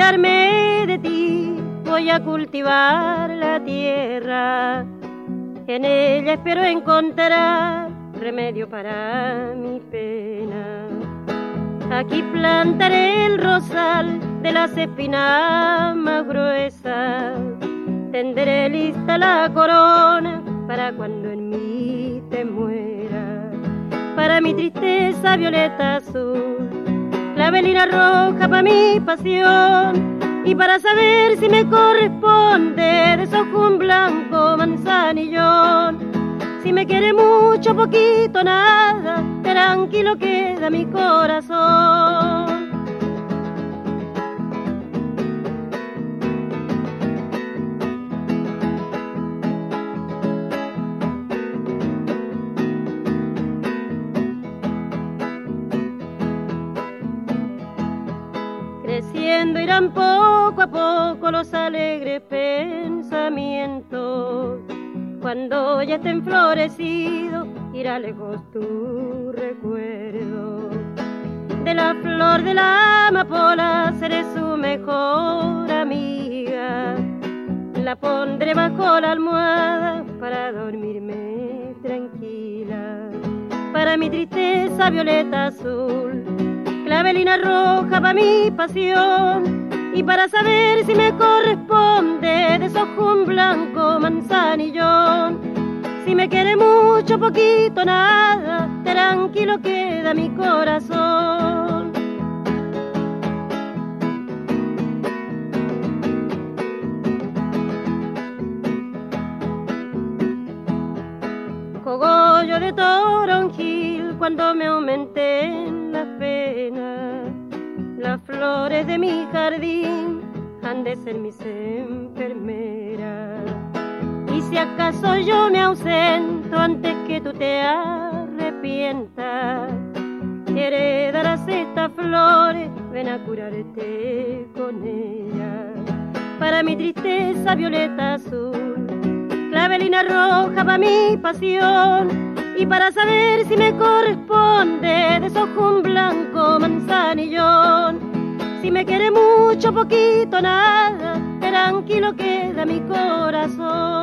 Olvidarme de ti voy a cultivar la tierra. En ella espero encontrar remedio para mi pena. Aquí plantaré el rosal de las espinas más gruesas. Tendré lista la corona para cuando en mí te muera. Para mi tristeza violeta azul clavelina roja para mi pasión y para saber si me corresponde desojo un blanco manzanillón. Si me quiere mucho, poquito, nada, tranquilo queda mi corazón. Creciendo irán poco a poco los alegres pensamientos. Cuando ya estén florecidos, irá lejos tu recuerdo. De la flor de la amapola seré su mejor amiga. La pondré bajo la almohada para dormirme tranquila. Para mi tristeza violeta azul clavelina roja para mi pasión y para saber si me corresponde desojo un blanco manzanillón. Si me quiere mucho, poquito, nada, tranquilo queda mi corazón. Cogollo de toronjil cuando me aumenten las penas. Las flores de mi jardín han de ser mis enfermeras. Y si acaso yo me ausento antes que tú te arrepientas, heredarás estas flores, ven a curarte con ellas. Para mi tristeza violeta azul, clavelina roja para mi pasión y para saber si me corresponde desojo un blanco manzanillón. Si me quiere mucho, poquito, nada, tranquilo queda mi corazón.